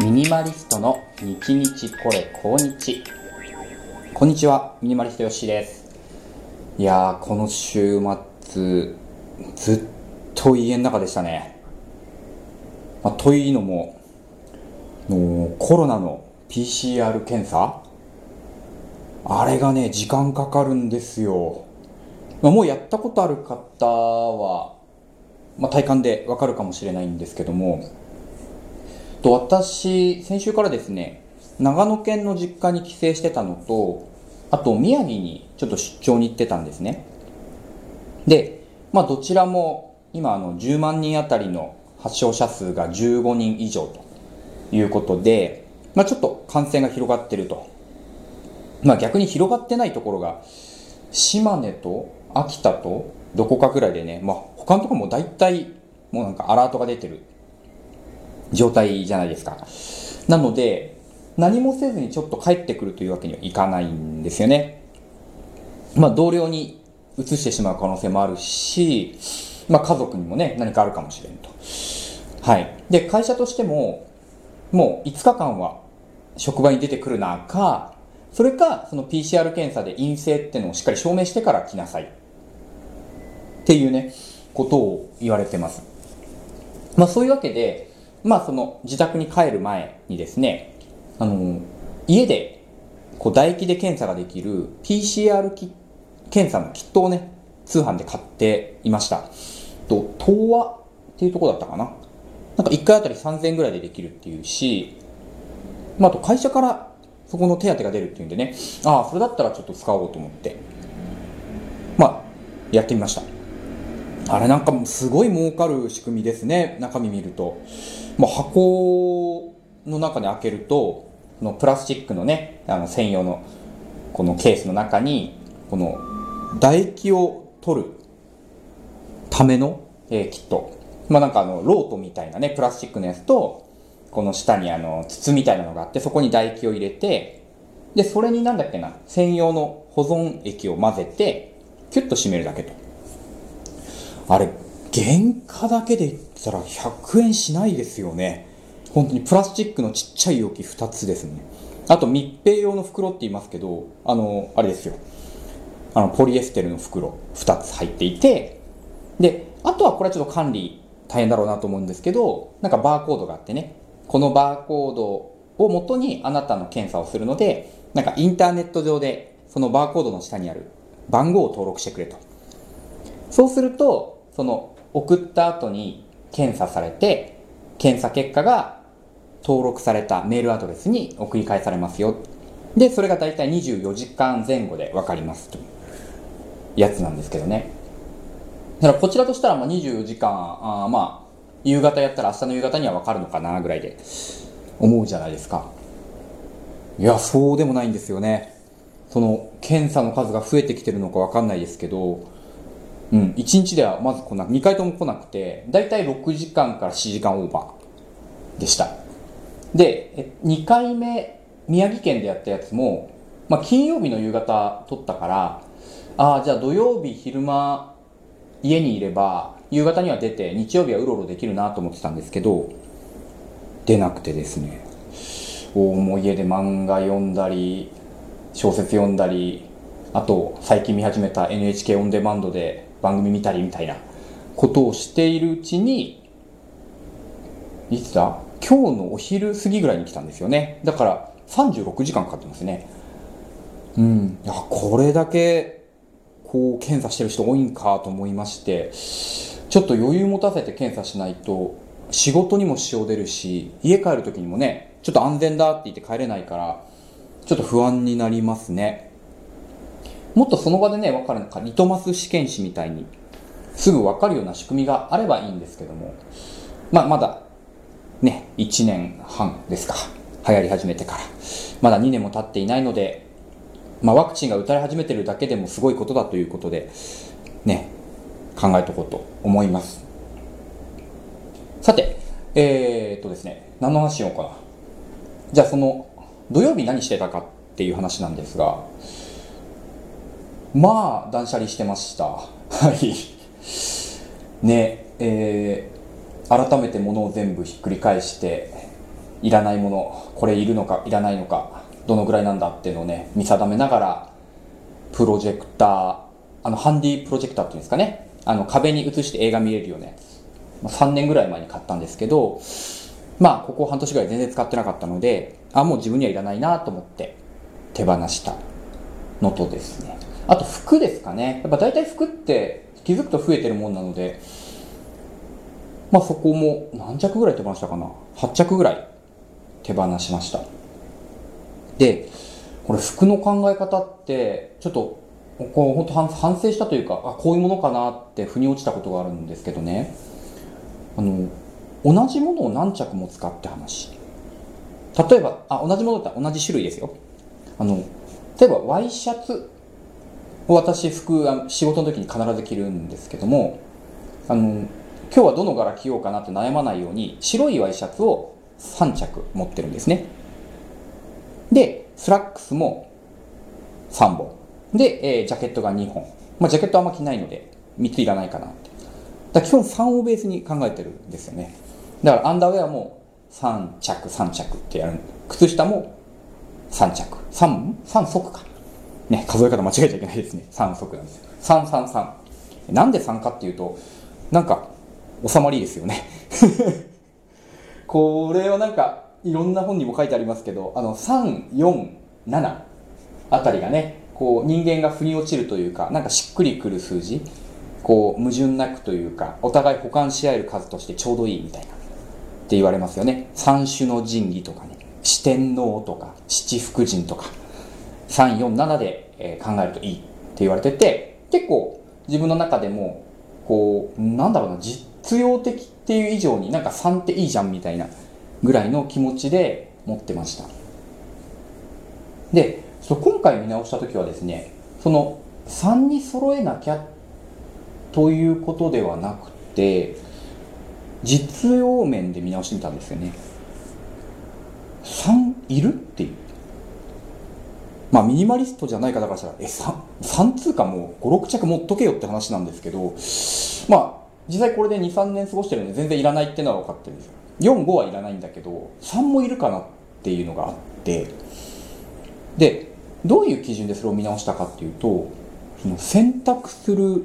ミニマリストの日日これ今日こんにちはミニマリストよしです。いやーこの週末ずっと家の中でしたね、まあ、というのものコロナの PCR 検査？あれがね時間かかるんですよ、まあ、もうやったことある方は、まあ、体感でわかるかもしれないんですけどもと私、先週からですね、長野県の実家に帰省してたのと、あと宮城にちょっと出張に行ってたんですね。で、まあどちらも今あの10万人あたりの発症者数が15人以上ということで、まあちょっと感染が広がってると。まあ逆に広がってないところが、島根と秋田とどこかぐらいでね、まあ他のところも大体もうなんかアラートが出てる状態じゃないですか。なので、何もせずにちょっと帰ってくるというわけにはいかないんですよね。まあ、同僚に移してしまう可能性もあるし、まあ、家族にもね、何かあるかもしれんと。はい。で、会社としても、もう5日間は職場に出てくる中、それか、その PCR 検査で陰性ってのをしっかり証明してから来なさい。っていうね、ことを言われてます。まあそういうわけで、まあその自宅に帰る前にですね、あの、家でこう唾液で検査ができる PCR 検査のキットをね、通販で買っていました。と、東和っていうとこだったかな。なんか1回あたり3000円ぐらいでできるっていうし、まああと会社からそこの手当が出るっていうんでね、ああ、それだったらちょっと使おうと思って、まあ、やってみました。あれなんかすごい儲かる仕組みですね、中身見ると。もう箱の中に開けると、このプラスチックのね、あの専用のこのケースの中に、この唾液を取るための、えー、キット。まあなんかあの、ロートみたいなね、プラスチックのやつと、この下にあの、筒みたいなのがあって、そこに唾液を入れて、で、それになんだっけな、専用の保存液を混ぜて、キュッと締めるだけと。あれ、原価だけで言ったら100円しないですよね。本当にプラスチックのちっちゃい容器2つですね。あと密閉用の袋って言いますけど、あの、あれですよ。あの、ポリエステルの袋2つ入っていて、で、あとはこれはちょっと管理大変だろうなと思うんですけど、なんかバーコードがあってね、このバーコードをもとにあなたの検査をするので、なんかインターネット上でそのバーコードの下にある番号を登録してくれと。そうすると、その送った後に検査されて、検査結果が登録されたメールアドレスに送り返されますよ。で、それが大体24時間前後でわかりますというやつなんですけどね。だからこちらとしたらまあ24時間、あまあ、夕方やったら明日の夕方にはわかるのかなぐらいで思うじゃないですか。いや、そうでもないんですよね。その検査の数が増えてきてるのかわかんないですけど、うん、1日ではまず来なく、2回とも来なくて、だいたい6時間から7時間オーバーでした。で、2回目、宮城県でやったやつも、まあ、金曜日の夕方撮ったから、ああ、じゃあ土曜日昼間、家にいれば、夕方には出て、日曜日はうろうろできるなと思ってたんですけど、出なくてですね、おもう家で漫画読んだり、小説読んだり、あと最近見始めた NHK オンデマンドで番組見たりみたいなことをしているうちに、いつだ？今日のお昼過ぎぐらいに来たんですよね。だから36時間かかってますね。うん。いや、これだけ、こう、検査してる人多いんかと思いまして、ちょっと余裕持たせて検査しないと、仕事にも支障出るし、家帰る時にもね、ちょっと安全だって言って帰れないから、ちょっと不安になりますね。もっとその場でね、わかるのか、リトマス試験紙みたいに、すぐわかるような仕組みがあればいいんですけども、まあ、まだ、ね、1年半ですか。流行り始めてから。まだ2年も経っていないので、まあ、ワクチンが打たれ始めてるだけでもすごいことだということで、ね、考えとこうと思います。さて、えー、っとですね、何の話しようかな。じゃあその、土曜日何してたかっていう話なんですが、まあ、断捨離してました。はい。ね、えー、改めて物を全部ひっくり返して、いらないものこれいるのかいらないのかどのぐらいなんだっていうのをね見定めながらプロジェクターあのハンディプロジェクターっていうんですかねあの壁に映して映画見れるようなやつ3年ぐらい前に買ったんですけどまあここ半年ぐらい全然使ってなかったのであもう自分にはいらないなと思って手放したのとですねあと服ですかね。やっぱ大体服って気づくと増えてるもんなので。まあそこも何着ぐらい手放したかな。8着ぐらい手放しました。でこれ服の考え方ってちょっとこう本当反省したというかあこういうものかなって腑に落ちたことがあるんですけどね。あの同じものを何着も使うって話。例えばあ同じものだって同じ種類ですよ。あの例えばワイシャツ私服仕事の時に必ず着るんですけどもあの今日はどの柄着ようかなって悩まないように白いワイシャツを3着持ってるんですね。でスラックスも3本。で、えー、ジャケットが2本。まあジャケットあんま着ないので3ついらないかなって。だ基本3をベースに考えてるんですよね。だからアンダーウェアも3着3着ってやる。靴下も3着。3 3足か。ね数え方間違えちゃいけないですね。3足なんです。333なんで3かっていうとなんか収まりですよね。これはなんかいろんな本にも書いてありますけどあの347あたりがねこう人間が腑に落ちるというかなんかしっくりくる数字こう矛盾なくというかお互い補完し合える数としてちょうどいいみたいなって言われますよね。三種の神器とかね。四天王とか七福神とか。347で、え考えるといいって言われてて結構自分の中でもこうなんだろうな実用的っていう以上になんか3っていいじゃんみたいなぐらいの気持ちで持ってました。でそ今回見直した時はですねその3に揃えなきゃということではなくて実用面で見直してみたんですよね。3いるっていう。まあミニマリストじゃない方からしたらえ 3, 3通かもう56着持っとけよって話なんですけどまあ実際これで23年過ごしてるんで全然いらないっていうのは分かってるんですよ。45はいらないんだけど3もいるかなっていうのがあってでどういう基準でそれを見直したかっていうとその選択する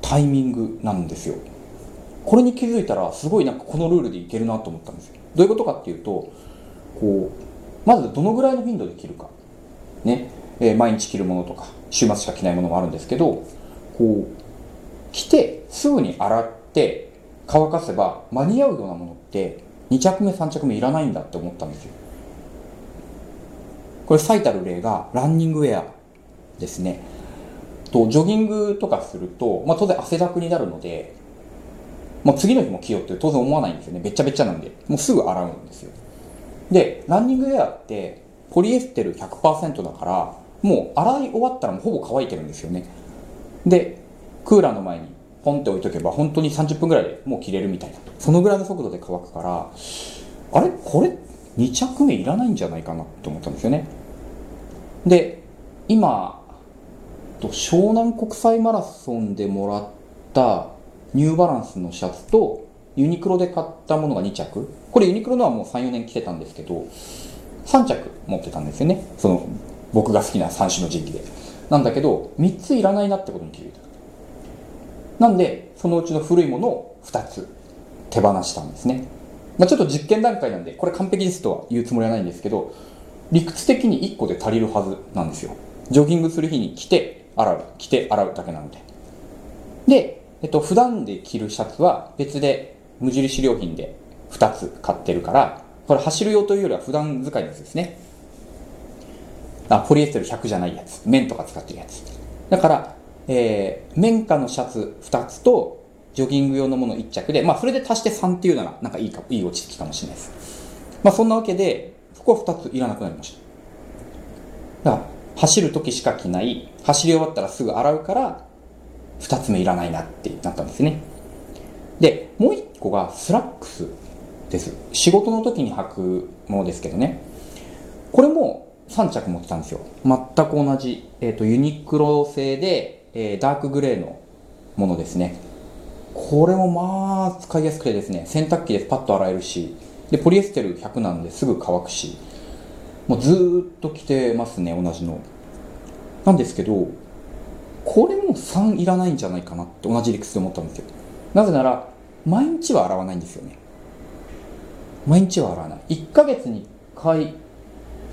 タイミングなんですよ。これに気づいたらすごいなんかこのルールでいけるなと思ったんですよ。どういうことかっていうとこうまずどのぐらいの頻度で着るか。ね、えー、毎日着るものとか週末しか着ないものもあるんですけどこう着てすぐに洗って乾かせば間に合うようなものって2着目3着目いらないんだって思ったんですよ。これ最たる例がランニングウェアですね。とジョギングとかすると、まあ、当然汗だくになるのでもう次の日も着ようって当然思わないんですよね。べっちゃべっちゃなんで。もうすぐ洗うんですよ。でランニングウェアってポリエステル100%だからもう洗い終わったらもうほぼ乾いてるんですよね。でクーラーの前にポンって置いとけば本当に30分ぐらいでもう着れるみたいな。そのぐらいの速度で乾くからあれ？これ？2着目いらないんじゃないかなって思ったんですよね。で今湘南国際マラソンでもらったニューバランスのシャツとユニクロで買ったものが2着。これユニクロのはもう34年着てたんですけど3着持ってたんですよね。その僕が好きな3種の時期で。なんだけど3ついらないなってことに気づいた。なんでそのうちの古いものを2つ手放したんですね、まあ、ちょっと実験段階なんでこれ完璧ですとは言うつもりはないんですけど理屈的に1個で足りるはずなんですよ。ジョギングする日に着て洗う。着て洗うだけなので。で、えっと、普段で着るシャツは別で無印良品で2つ買ってるから、これ走る用というよりは普段使いのやつですね。あ、ポリエステル100じゃないやつ。綿とか使ってるやつ。だから、えー、綿花のシャツ2つと、ジョギング用のもの1着で、まあそれで足して3っていうなら、なんかいいか、いい落ち着きかもしれないです。まあそんなわけで、服は2ついらなくなりました。だから、走る時しか着ない、走り終わったらすぐ洗うから、2つ目いらないなってなったんですね。で、もう1個がスラックスです。仕事の時に履くものですけどね。これも3着持ってたんですよ。全く同じ、えっ、ー、と、ユニクロ製で、えー、ダークグレーのものですね。これもまあ、使いやすくてですね、洗濯機でパッと洗えるし、でポリエステル100なんですぐ乾くしもうずーっと着てますね同じのなんですけどこれも3いらないんじゃないかなって同じ理屈で思ったんですよなぜなら毎日は洗わないんですよね毎日は洗わない。1ヶ月に1回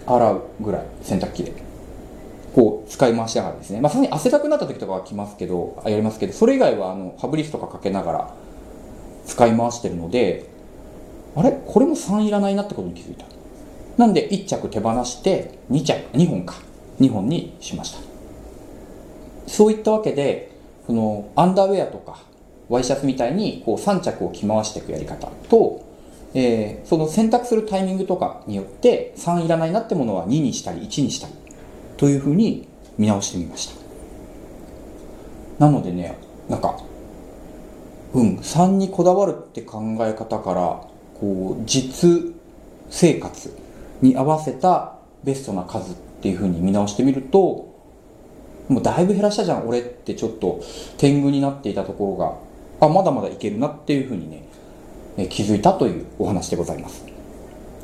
洗うぐらい洗濯機で。こう使い回しながらですね。まあさすがに汗だくなった時とかは着ますけどやりますけどそれ以外はあのファブリスとかかけながら使い回してるのであれ？これも3いらないなってことに気づいた。なんで1着手放して2着2本か。2本にしました。そういったわけでそのアンダーウェアとかワイシャツみたいにこう3着を着回していくやり方と、えーその選択するタイミングとかによって3いらないなってものは2にしたり1にしたりというふうに見直してみました。なのでねなんかうん3にこだわるって考え方からこう実生活に合わせたベストな数っていうふうに見直してみるともうだいぶ減らしたじゃん俺ってちょっと天狗になっていたところがあまだまだいけるなっていうふうにねえ気づいたというお話でございます。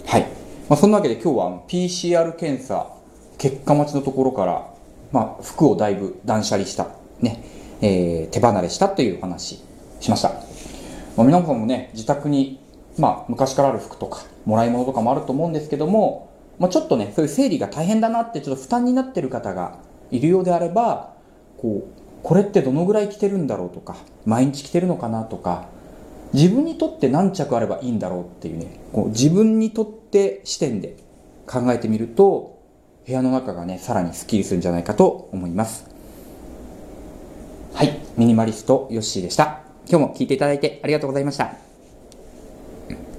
はい、まあ、そんなわけで今日は PCR 検査結果待ちのところから、まあ、服をだいぶ断捨離した、ねえー手離れしたというお話しました、まあ、皆さんもね自宅に、まあ、昔からある服とかもらい物とかもあると思うんですけども、まあ、ちょっとねそういう整理が大変だなってちょっと負担になってる方がいるようであればこうこれってどのぐらい着てるんだろうとか毎日着てるのかなとか自分にとって何着あればいいんだろうっていうねこう自分にとって視点で考えてみると部屋の中がねさらにスッキリするんじゃないかと思います。はいミニマリストヨッシーでした。今日も聞いていただいてありがとうございました。